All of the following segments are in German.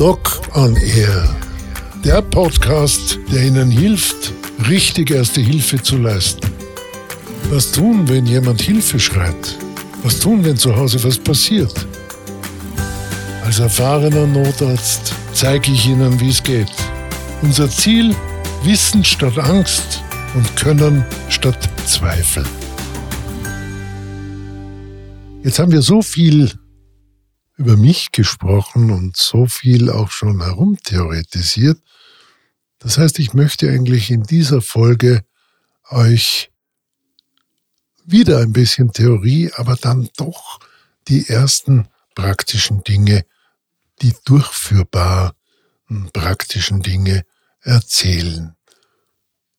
Doc on Air. Der Podcast, der Ihnen hilft, richtig erste Hilfe zu leisten. Was tun, wenn jemand Hilfe schreit? Was tun, wenn zu Hause was passiert? Als erfahrener Notarzt zeige ich Ihnen, wie es geht. Unser Ziel, Wissen statt Angst und Können statt Zweifel. Jetzt haben wir so viel über mich gesprochen und so viel auch schon herumtheoretisiert. Das heißt, ich möchte eigentlich in dieser Folge euch wieder ein bisschen Theorie, aber dann doch die ersten praktischen Dinge, die durchführbaren praktischen Dinge erzählen.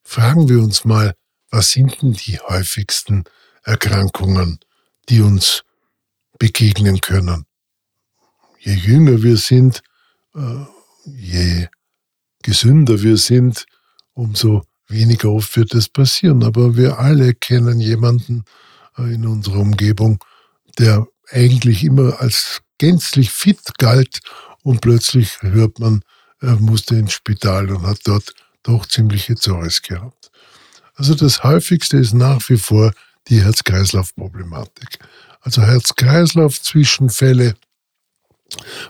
Fragen wir uns mal, was sind denn die häufigsten Erkrankungen, die uns begegnen können? Je jünger wir sind, äh, je gesünder wir sind, umso weniger oft wird es passieren. Aber wir alle kennen jemanden äh, in unserer Umgebung, der eigentlich immer als gänzlich fit galt und plötzlich hört man, er musste ins Spital und hat dort doch ziemliche Zorres gehabt. Also das häufigste ist nach wie vor die Herz-Kreislauf-Problematik. Also Herz-Kreislauf-Zwischenfälle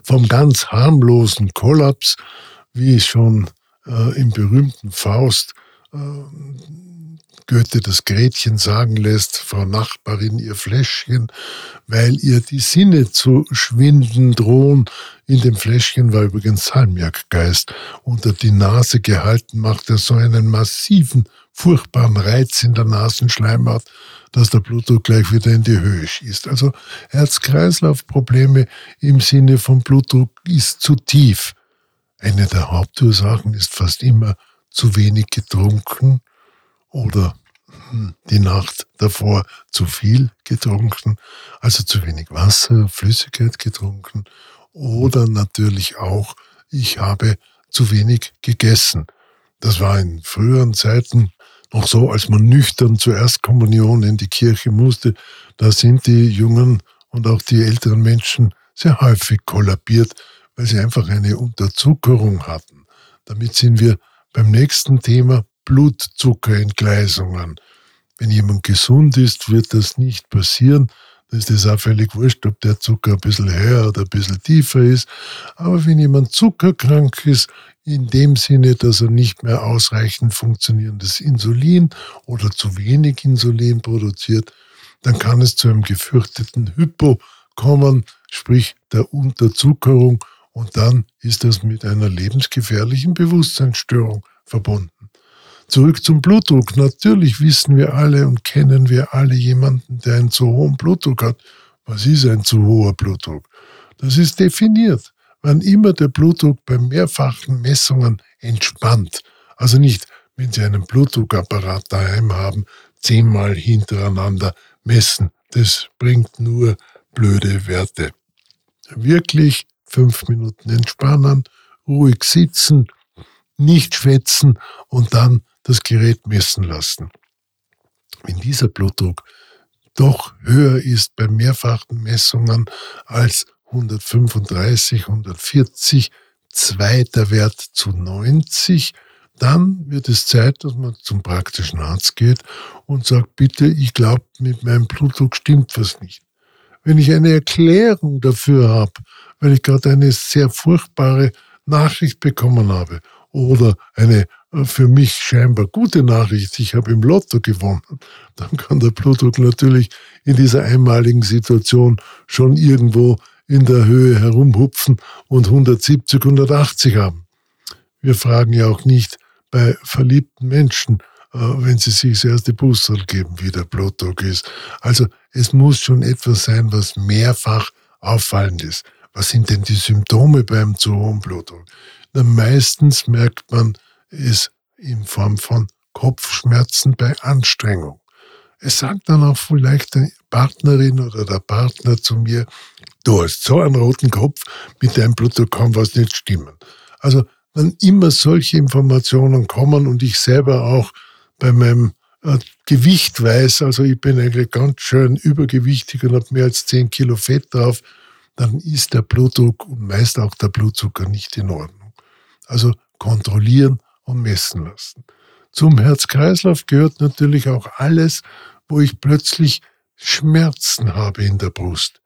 vom ganz harmlosen Kollaps, wie es schon äh, im berühmten Faust äh, Goethe das Gretchen sagen lässt, Frau Nachbarin, ihr Fläschchen, weil ihr die Sinne zu schwinden drohen. In dem Fläschchen war übrigens Salmiakgeist unter die Nase gehalten, macht er so einen massiven, furchtbaren Reiz in der Nasenschleimhaut, dass der Blutdruck gleich wieder in die Höhe schießt. Also Herz-Kreislauf-Probleme im Sinne von Blutdruck ist zu tief. Eine der Hauptursachen ist fast immer zu wenig getrunken oder hm, die Nacht davor zu viel getrunken, also zu wenig Wasser, Flüssigkeit getrunken oder natürlich auch, ich habe zu wenig gegessen. Das war in früheren Zeiten noch so, als man nüchtern zur Erstkommunion in die Kirche musste, da sind die jungen und auch die älteren Menschen sehr häufig kollabiert, weil sie einfach eine Unterzuckerung hatten. Damit sind wir beim nächsten Thema Blutzuckerentgleisungen. Wenn jemand gesund ist, wird das nicht passieren. Ist es auch völlig wurscht, ob der Zucker ein bisschen höher oder ein bisschen tiefer ist. Aber wenn jemand zuckerkrank ist, in dem Sinne, dass er nicht mehr ausreichend funktionierendes Insulin oder zu wenig Insulin produziert, dann kann es zu einem gefürchteten Hypo kommen, sprich der Unterzuckerung, und dann ist das mit einer lebensgefährlichen Bewusstseinsstörung verbunden. Zurück zum Blutdruck. Natürlich wissen wir alle und kennen wir alle jemanden, der einen zu hohen Blutdruck hat. Was ist ein zu hoher Blutdruck? Das ist definiert wann immer der Blutdruck bei mehrfachen Messungen entspannt. Also nicht, wenn Sie einen Blutdruckapparat daheim haben, zehnmal hintereinander messen. Das bringt nur blöde Werte. Wirklich fünf Minuten entspannen, ruhig sitzen, nicht schwätzen und dann das Gerät messen lassen. Wenn dieser Blutdruck doch höher ist bei mehrfachen Messungen als 135, 140, zweiter Wert zu 90, dann wird es Zeit, dass man zum praktischen Arzt geht und sagt, bitte, ich glaube, mit meinem Blutdruck stimmt was nicht. Wenn ich eine Erklärung dafür habe, weil ich gerade eine sehr furchtbare Nachricht bekommen habe oder eine für mich scheinbar gute Nachricht, ich habe im Lotto gewonnen, dann kann der Blutdruck natürlich in dieser einmaligen Situation schon irgendwo in der Höhe herumhupfen und 170, 180 haben. Wir fragen ja auch nicht bei verliebten Menschen, äh, wenn sie sich das erste Booster geben, wie der Blutdruck ist. Also es muss schon etwas sein, was mehrfach auffallend ist. Was sind denn die Symptome beim zu hohen Blutdruck? Na, meistens merkt man es in Form von Kopfschmerzen bei Anstrengung. Es sagt dann auch vielleicht die Partnerin oder der Partner zu mir, du hast so einen roten Kopf, mit deinem Blutdruck kann was nicht stimmen. Also wenn immer solche Informationen kommen und ich selber auch bei meinem äh, Gewicht weiß, also ich bin eigentlich ganz schön übergewichtig und habe mehr als 10 Kilo Fett drauf, dann ist der Blutdruck und meist auch der Blutzucker nicht in Ordnung. Also kontrollieren und messen lassen. Zum Herz-Kreislauf gehört natürlich auch alles, wo ich plötzlich Schmerzen habe in der Brust.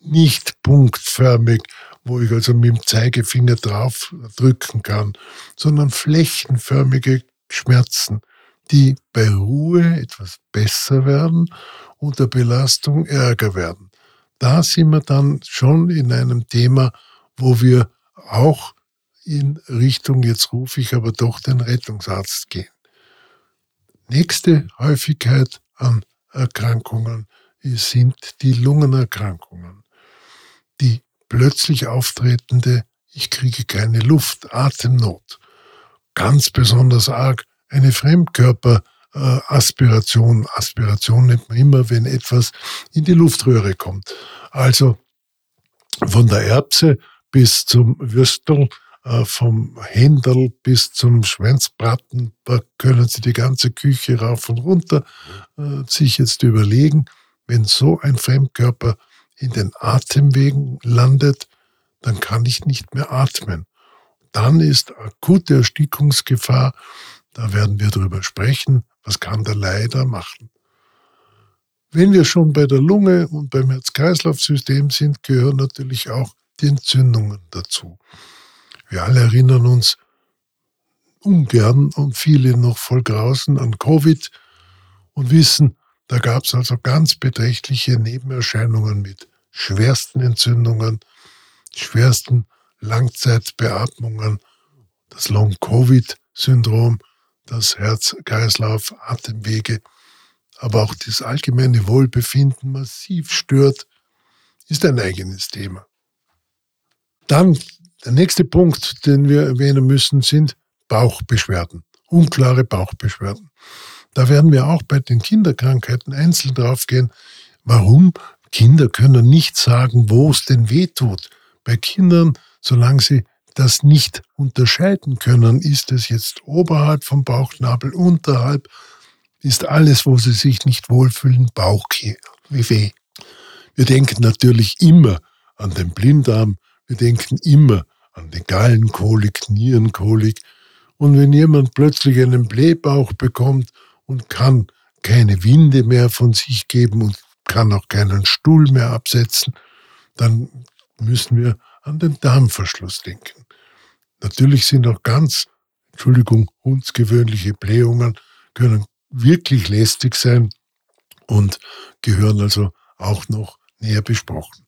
Nicht punktförmig, wo ich also mit dem Zeigefinger drauf drücken kann, sondern flächenförmige Schmerzen, die bei Ruhe etwas besser werden, unter Belastung ärger werden. Da sind wir dann schon in einem Thema, wo wir auch in Richtung, jetzt rufe ich aber doch den Rettungsarzt gehen. Nächste Häufigkeit an Erkrankungen sind die Lungenerkrankungen. Die plötzlich auftretende, ich kriege keine Luft, Atemnot. Ganz besonders arg eine Fremdkörperaspiration. Aspiration nennt man immer, wenn etwas in die Luftröhre kommt. Also von der Erbse bis zum Würstel, vom Händel bis zum Schwänzbraten, da können Sie die ganze Küche rauf und runter äh, sich jetzt überlegen, wenn so ein Fremdkörper in den Atemwegen landet, dann kann ich nicht mehr atmen. Dann ist akute Erstickungsgefahr. Da werden wir drüber sprechen. Was kann der leider machen? Wenn wir schon bei der Lunge und beim Herz-Kreislauf-System sind, gehören natürlich auch die Entzündungen dazu. Wir alle erinnern uns ungern und viele noch voll grausen an Covid und wissen, da gab es also ganz beträchtliche Nebenerscheinungen mit schwersten Entzündungen, schwersten Langzeitbeatmungen, das Long-Covid-Syndrom, das Herz-Kreislauf, Atemwege, aber auch das allgemeine Wohlbefinden massiv stört, ist ein eigenes Thema. Dann der nächste Punkt, den wir erwähnen müssen, sind Bauchbeschwerden, unklare Bauchbeschwerden. Da werden wir auch bei den Kinderkrankheiten einzeln draufgehen, warum Kinder können nicht sagen, wo es denn weh tut. Bei Kindern, solange sie das nicht unterscheiden können, ist es jetzt oberhalb vom Bauchnabel, unterhalb, ist alles, wo sie sich nicht wohlfühlen, Bauchweh. Wir denken natürlich immer an den Blinddarm, wir denken immer an die Gallenkolik, Nierenkolik. Und wenn jemand plötzlich einen Blähbauch bekommt und kann keine Winde mehr von sich geben und kann auch keinen Stuhl mehr absetzen, dann müssen wir an den Darmverschluss denken. Natürlich sind auch ganz, Entschuldigung, hundsgewöhnliche Blähungen können wirklich lästig sein und gehören also auch noch näher besprochen.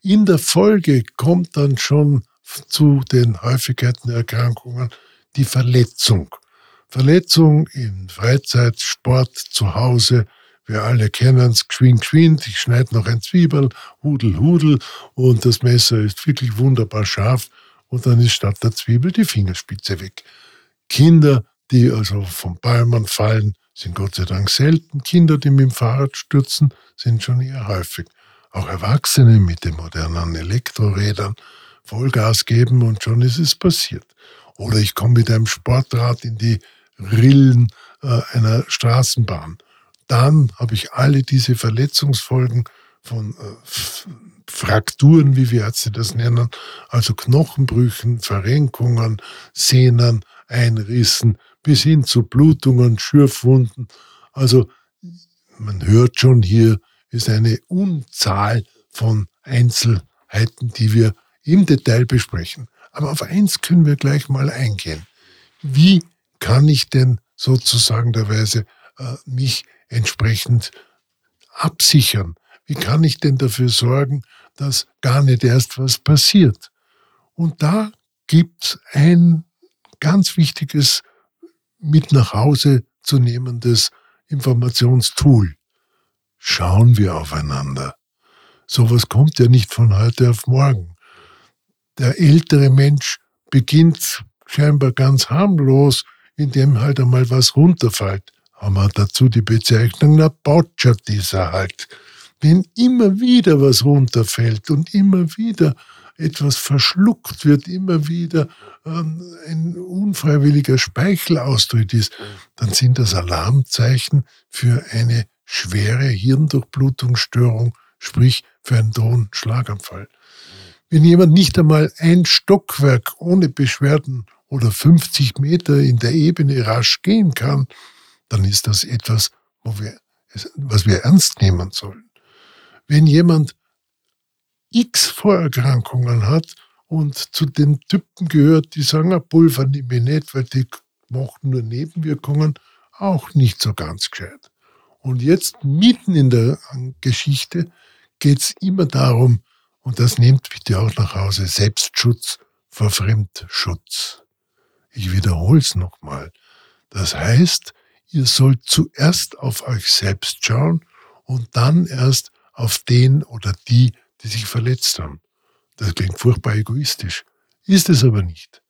In der Folge kommt dann schon zu den Häufigkeiten der Erkrankungen die Verletzung. Verletzung in Freizeit, Sport, zu Hause. Wir alle kennen es, geschwind, geschwind, ich schneide noch ein Zwiebel, hudel, hudel und das Messer ist wirklich wunderbar scharf und dann ist statt der Zwiebel die Fingerspitze weg. Kinder, die also vom Bäumen fallen, sind Gott sei Dank selten. Kinder, die mit dem Fahrrad stürzen, sind schon eher häufig. Auch Erwachsene mit den modernen Elektrorädern Vollgas geben und schon ist es passiert. Oder ich komme mit einem Sportrad in die Rillen äh, einer Straßenbahn. Dann habe ich alle diese Verletzungsfolgen von äh, Frakturen, wie wir Ärzte das nennen, also Knochenbrüchen, Verrenkungen, Sehnen, Einrissen, bis hin zu Blutungen, Schürfwunden. Also man hört schon, hier ist eine Unzahl von Einzelheiten, die wir im Detail besprechen. Aber auf eins können wir gleich mal eingehen. Wie kann ich denn sozusagen der Weise äh, mich entsprechend absichern? Wie kann ich denn dafür sorgen, dass gar nicht erst was passiert? Und da gibt es ein ganz wichtiges mit nach Hause zu nehmendes Informationstool schauen wir aufeinander. Sowas kommt ja nicht von heute auf morgen. Der ältere Mensch beginnt scheinbar ganz harmlos, indem halt einmal was runterfällt. Haben wir dazu die Bezeichnung, na botschert dieser halt. Wenn immer wieder was runterfällt und immer wieder etwas verschluckt wird, immer wieder ähm, ein unfreiwilliger Speichelaustritt ist, dann sind das Alarmzeichen für eine schwere Hirndurchblutungsstörung, sprich für einen drohenden Schlaganfall. Wenn jemand nicht einmal ein Stockwerk ohne Beschwerden oder 50 Meter in der Ebene rasch gehen kann, dann ist das etwas, wo wir, was wir ernst nehmen sollen. Wenn jemand x Vorerkrankungen hat und zu den Typen gehört, die sagen, Pulver nehme ich nicht, weil die machen nur Nebenwirkungen, auch nicht so ganz gescheit. Und jetzt mitten in der Geschichte geht es immer darum, und das nehmt bitte auch nach Hause, Selbstschutz vor Fremdschutz. Ich wiederhole es nochmal. Das heißt, ihr sollt zuerst auf euch selbst schauen und dann erst auf den oder die, die sich verletzt haben. Das klingt furchtbar egoistisch, ist es aber nicht.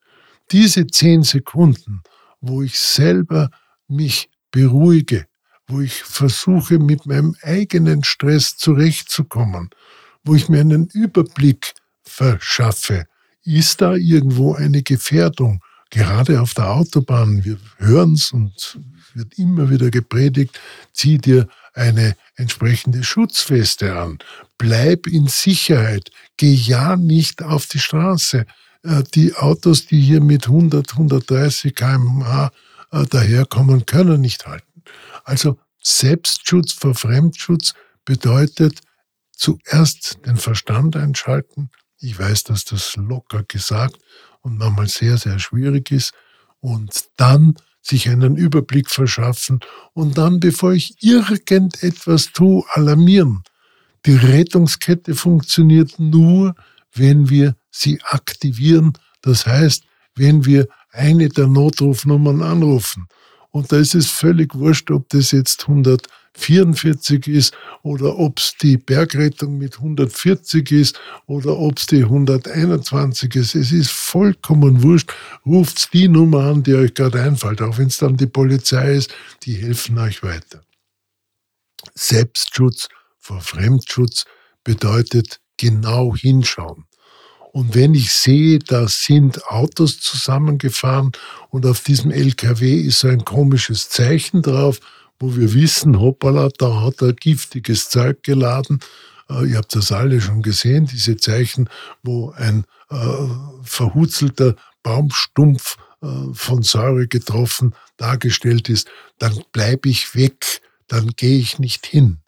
Diese zehn Sekunden, wo ich selber mich beruhige, wo ich versuche, mit meinem eigenen Stress zurechtzukommen, wo ich mir einen Überblick verschaffe, ist da irgendwo eine Gefährdung? Gerade auf der Autobahn, wir hören es und wird immer wieder gepredigt, zieh dir eine entsprechende Schutzweste an, bleib in Sicherheit, geh ja nicht auf die Straße. Äh, die Autos, die hier mit 100, 130 km/h daherkommen, können nicht halten. Also Selbstschutz vor Fremdschutz bedeutet zuerst den Verstand einschalten. Ich weiß, dass das locker gesagt und manchmal sehr, sehr schwierig ist. Und dann sich einen Überblick verschaffen und dann, bevor ich irgendetwas tue, alarmieren. Die Rettungskette funktioniert nur, wenn wir sie aktivieren. Das heißt, wenn wir eine der Notrufnummern anrufen. Und da ist es völlig wurscht, ob das jetzt 144 ist oder ob es die Bergrettung mit 140 ist oder ob es die 121 ist. Es ist vollkommen wurscht. Ruft die Nummer an, die euch gerade einfällt, auch wenn es dann die Polizei ist, die helfen euch weiter. Selbstschutz vor Fremdschutz bedeutet genau hinschauen. Und wenn ich sehe, da sind Autos zusammengefahren und auf diesem LKW ist ein komisches Zeichen drauf, wo wir wissen, hoppala, da hat er giftiges Zeug geladen. Äh, ihr habt das alle schon gesehen, diese Zeichen, wo ein äh, verhutzelter Baumstumpf äh, von Säure getroffen dargestellt ist, dann bleibe ich weg, dann gehe ich nicht hin.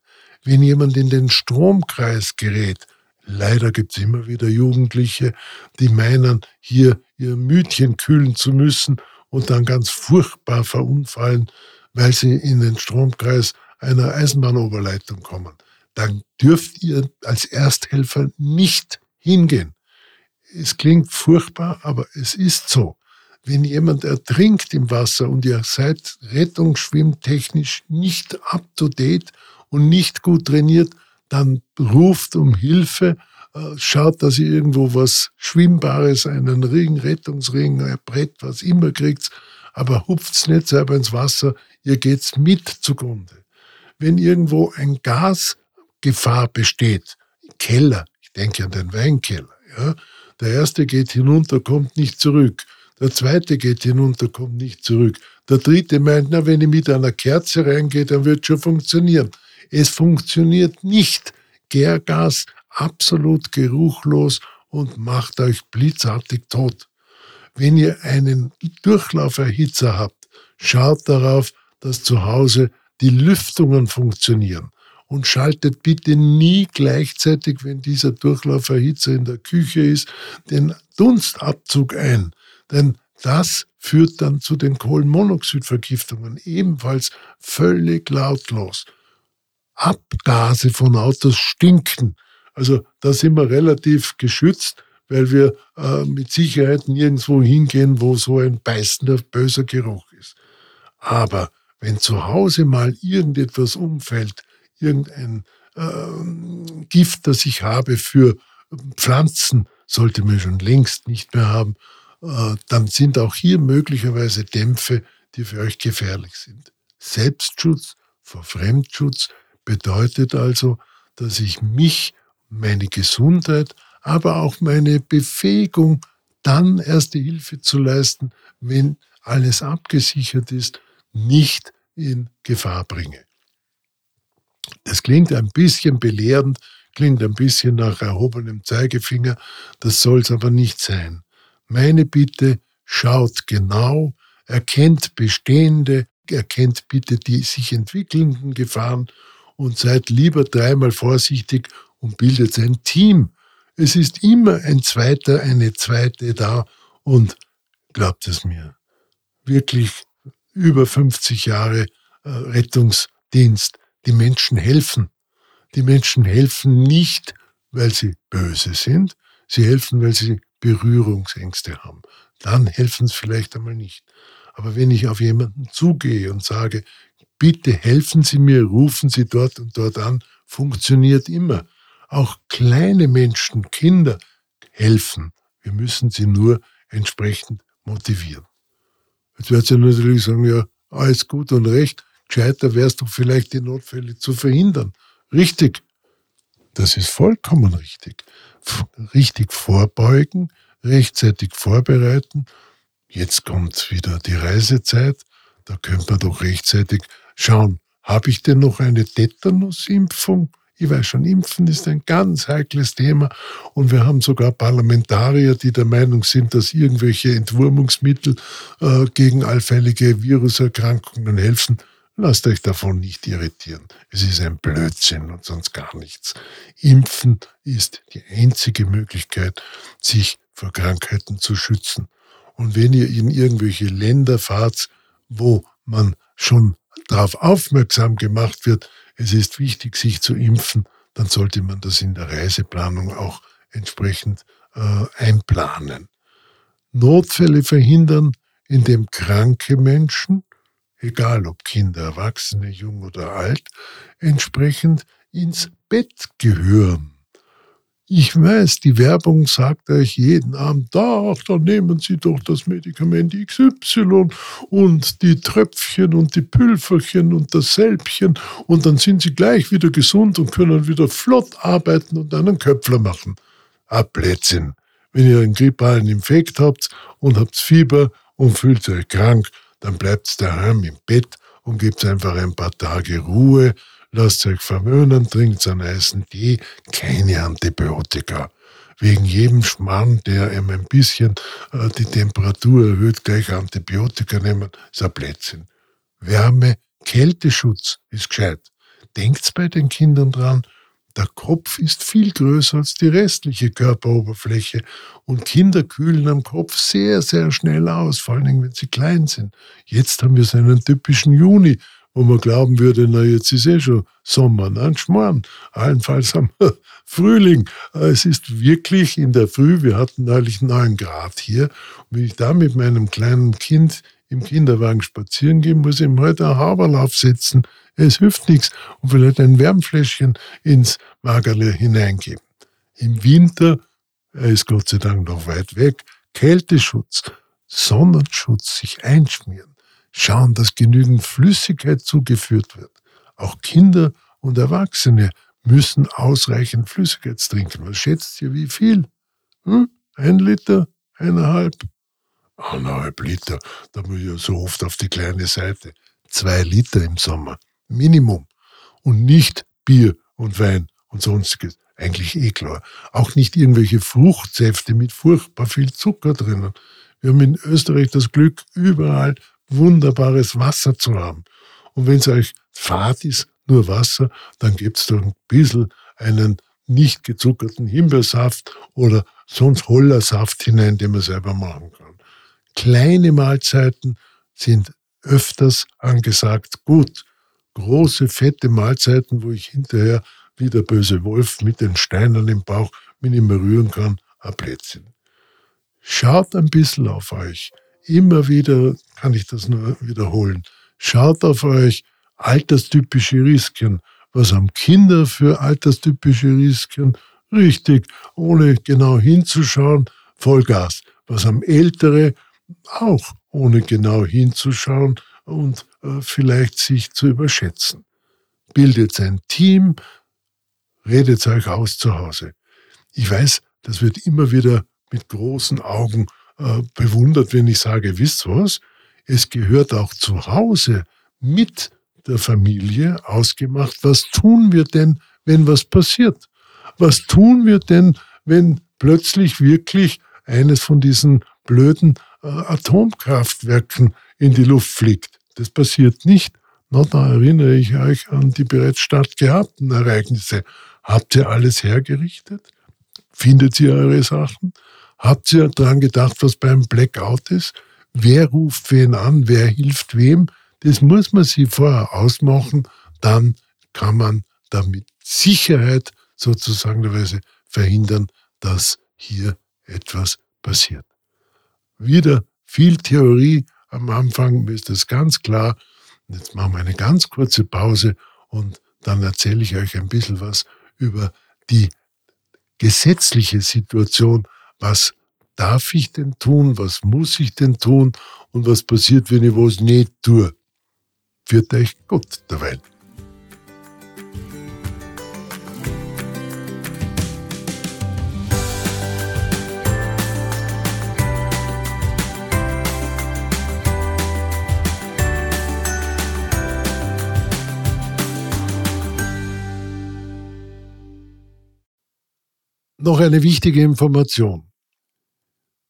Wenn jemand in den Stromkreis gerät, Leider gibt es immer wieder Jugendliche, die meinen, hier ihr Mütchen kühlen zu müssen und dann ganz furchtbar verunfallen, weil sie in den Stromkreis einer Eisenbahnoberleitung kommen. Dann dürft ihr als Ersthelfer nicht hingehen. Es klingt furchtbar, aber es ist so. Wenn jemand ertrinkt im Wasser und ihr seid rettungsschwimmtechnisch nicht up to date und nicht gut trainiert, dann ruft um Hilfe, äh, schaut, dass ihr irgendwo was Schwimmbares, einen Ring, Rettungsring, ein Brett, was immer kriegt, aber hupft's nicht selber ins Wasser, ihr geht's mit zugrunde. Wenn irgendwo ein Gasgefahr besteht, Keller, ich denke an den Weinkeller, ja, der erste geht hinunter, kommt nicht zurück. Der zweite geht hinunter, kommt nicht zurück. Der dritte meint, na, wenn ich mit einer Kerze reingehe, dann wird schon funktionieren. Es funktioniert nicht. Gärgas absolut geruchlos und macht euch blitzartig tot. Wenn ihr einen Durchlauferhitzer habt, schaut darauf, dass zu Hause die Lüftungen funktionieren und schaltet bitte nie gleichzeitig, wenn dieser Durchlauferhitzer in der Küche ist, den Dunstabzug ein. Denn das führt dann zu den Kohlenmonoxidvergiftungen, ebenfalls völlig lautlos. Abgase von Autos stinken. Also da sind wir relativ geschützt, weil wir äh, mit Sicherheit nirgendwo hingehen, wo so ein beißender, böser Geruch ist. Aber wenn zu Hause mal irgendetwas umfällt, irgendein äh, Gift, das ich habe für Pflanzen, sollte man schon längst nicht mehr haben, äh, dann sind auch hier möglicherweise Dämpfe, die für euch gefährlich sind. Selbstschutz vor Fremdschutz bedeutet also, dass ich mich, meine Gesundheit, aber auch meine Befähigung, dann erste Hilfe zu leisten, wenn alles abgesichert ist, nicht in Gefahr bringe. Das klingt ein bisschen belehrend, klingt ein bisschen nach erhobenem Zeigefinger, das soll es aber nicht sein. Meine Bitte, schaut genau, erkennt bestehende, erkennt bitte die sich entwickelnden Gefahren und seid lieber dreimal vorsichtig und bildet ein Team. Es ist immer ein zweiter, eine zweite da und glaubt es mir, wirklich über 50 Jahre äh, Rettungsdienst, die Menschen helfen. Die Menschen helfen nicht, weil sie böse sind, sie helfen, weil sie Berührungsängste haben. Dann helfen sie vielleicht einmal nicht. Aber wenn ich auf jemanden zugehe und sage, bitte helfen Sie mir, rufen Sie dort und dort an, funktioniert immer. Auch kleine Menschen, Kinder helfen. Wir müssen sie nur entsprechend motivieren. Jetzt wird sie natürlich sagen, ja, alles gut und recht, gescheiter wär's doch vielleicht, die Notfälle zu verhindern. Richtig. Das ist vollkommen richtig. Richtig vorbeugen, rechtzeitig vorbereiten. Jetzt kommt wieder die Reisezeit. Da könnte man doch rechtzeitig schauen, habe ich denn noch eine Tetanusimpfung? Ich weiß schon, Impfen ist ein ganz heikles Thema und wir haben sogar Parlamentarier, die der Meinung sind, dass irgendwelche Entwurmungsmittel äh, gegen allfällige Viruserkrankungen helfen. Lasst euch davon nicht irritieren. Es ist ein Blödsinn und sonst gar nichts. Impfen ist die einzige Möglichkeit, sich vor Krankheiten zu schützen. Und wenn ihr in irgendwelche Länder fahrt, wo man schon darauf aufmerksam gemacht wird, es ist wichtig, sich zu impfen, dann sollte man das in der Reiseplanung auch entsprechend äh, einplanen. Notfälle verhindern, indem kranke Menschen egal ob Kinder, Erwachsene, jung oder alt, entsprechend ins Bett gehören. Ich weiß, die Werbung sagt euch jeden Abend, ach, dann nehmen Sie doch das Medikament XY und die Tröpfchen und die Pülferchen und das Sälbchen und dann sind Sie gleich wieder gesund und können wieder flott arbeiten und einen Köpfler machen. Ah, Blödsinn. Wenn ihr einen grippalen Infekt habt und habt Fieber und fühlt euch krank, dann bleibt's daheim im Bett und gebt einfach ein paar Tage Ruhe, lasst euch verwöhnen, trinkt einen heißen Tee, keine Antibiotika. Wegen jedem Schmarrn, der ihm ein bisschen äh, die Temperatur erhöht, gleich Antibiotika nehmen, ist ein Blödsinn. Wärme, Kälteschutz ist gescheit. Denkt's bei den Kindern dran, der Kopf ist viel größer als die restliche Körperoberfläche und Kinder kühlen am Kopf sehr, sehr schnell aus, vor allem wenn sie klein sind. Jetzt haben wir so einen typischen Juni, wo man glauben würde, na jetzt ist eh schon Sommer, nein, Schmarrn. Allenfalls wir Frühling. Es ist wirklich in der Früh, wir hatten neulich neun Grad hier. Und wenn ich da mit meinem kleinen Kind im Kinderwagen spazieren gehe, muss ich ihm heute einen Haberl aufsetzen es hilft nichts und vielleicht ein Wärmfläschchen ins Magerle hineingeben. Im Winter, er ist Gott sei Dank noch weit weg, Kälteschutz, Sonnenschutz, sich einschmieren, schauen, dass genügend Flüssigkeit zugeführt wird. Auch Kinder und Erwachsene müssen ausreichend Flüssigkeit trinken. Was schätzt ihr, wie viel? Hm? Ein Liter? Eineinhalb? Eineinhalb Liter. Da muss ich ja so oft auf die kleine Seite. Zwei Liter im Sommer. Minimum. Und nicht Bier und Wein und sonstiges. Eigentlich eh klar. Auch nicht irgendwelche Fruchtsäfte mit furchtbar viel Zucker drinnen. Wir haben in Österreich das Glück, überall wunderbares Wasser zu haben. Und wenn es euch fad ist, nur Wasser, dann gibt's doch ein bisschen einen nicht gezuckerten Himbeersaft oder sonst Hollersaft hinein, den man selber machen kann. Kleine Mahlzeiten sind öfters angesagt. Gut, große, fette Mahlzeiten, wo ich hinterher wie der böse Wolf mit den Steinen im Bauch mich nicht mehr rühren kann, ein Plätzchen. Schaut ein bisschen auf euch. Immer wieder kann ich das nur wiederholen. Schaut auf euch alterstypische Risiken. Was haben Kinder für alterstypische Risiken? Richtig, ohne genau hinzuschauen, Vollgas. Was haben Ältere? Auch ohne genau hinzuschauen und äh, vielleicht sich zu überschätzen. Bildet ein Team, redet euch aus zu Hause. Ich weiß, das wird immer wieder mit großen Augen äh, bewundert, wenn ich sage, wisst was? Es gehört auch zu Hause mit der Familie ausgemacht, was tun wir denn, wenn was passiert? Was tun wir denn, wenn plötzlich wirklich eines von diesen blöden äh, Atomkraftwerken in die Luft fliegt? Das passiert nicht. Na, da erinnere ich euch an die bereits stattgehabten Ereignisse. Habt ihr alles hergerichtet? Findet ihr eure Sachen? Habt ihr daran gedacht, was beim Blackout ist? Wer ruft wen an? Wer hilft wem? Das muss man sich vorher ausmachen. Dann kann man damit Sicherheit sozusagen verhindern, dass hier etwas passiert. Wieder viel Theorie am Anfang, ist das ganz klar. Jetzt machen wir eine ganz kurze Pause und dann erzähle ich euch ein bisschen was über die gesetzliche Situation. Was darf ich denn tun? Was muss ich denn tun? Und was passiert, wenn ich was nicht tue? Wird euch Gott dabei. Noch eine wichtige Information.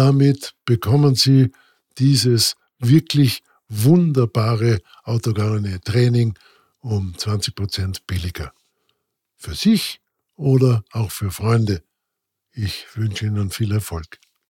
Damit bekommen Sie dieses wirklich wunderbare autogene Training um 20 Prozent billiger. Für sich oder auch für Freunde. Ich wünsche Ihnen viel Erfolg.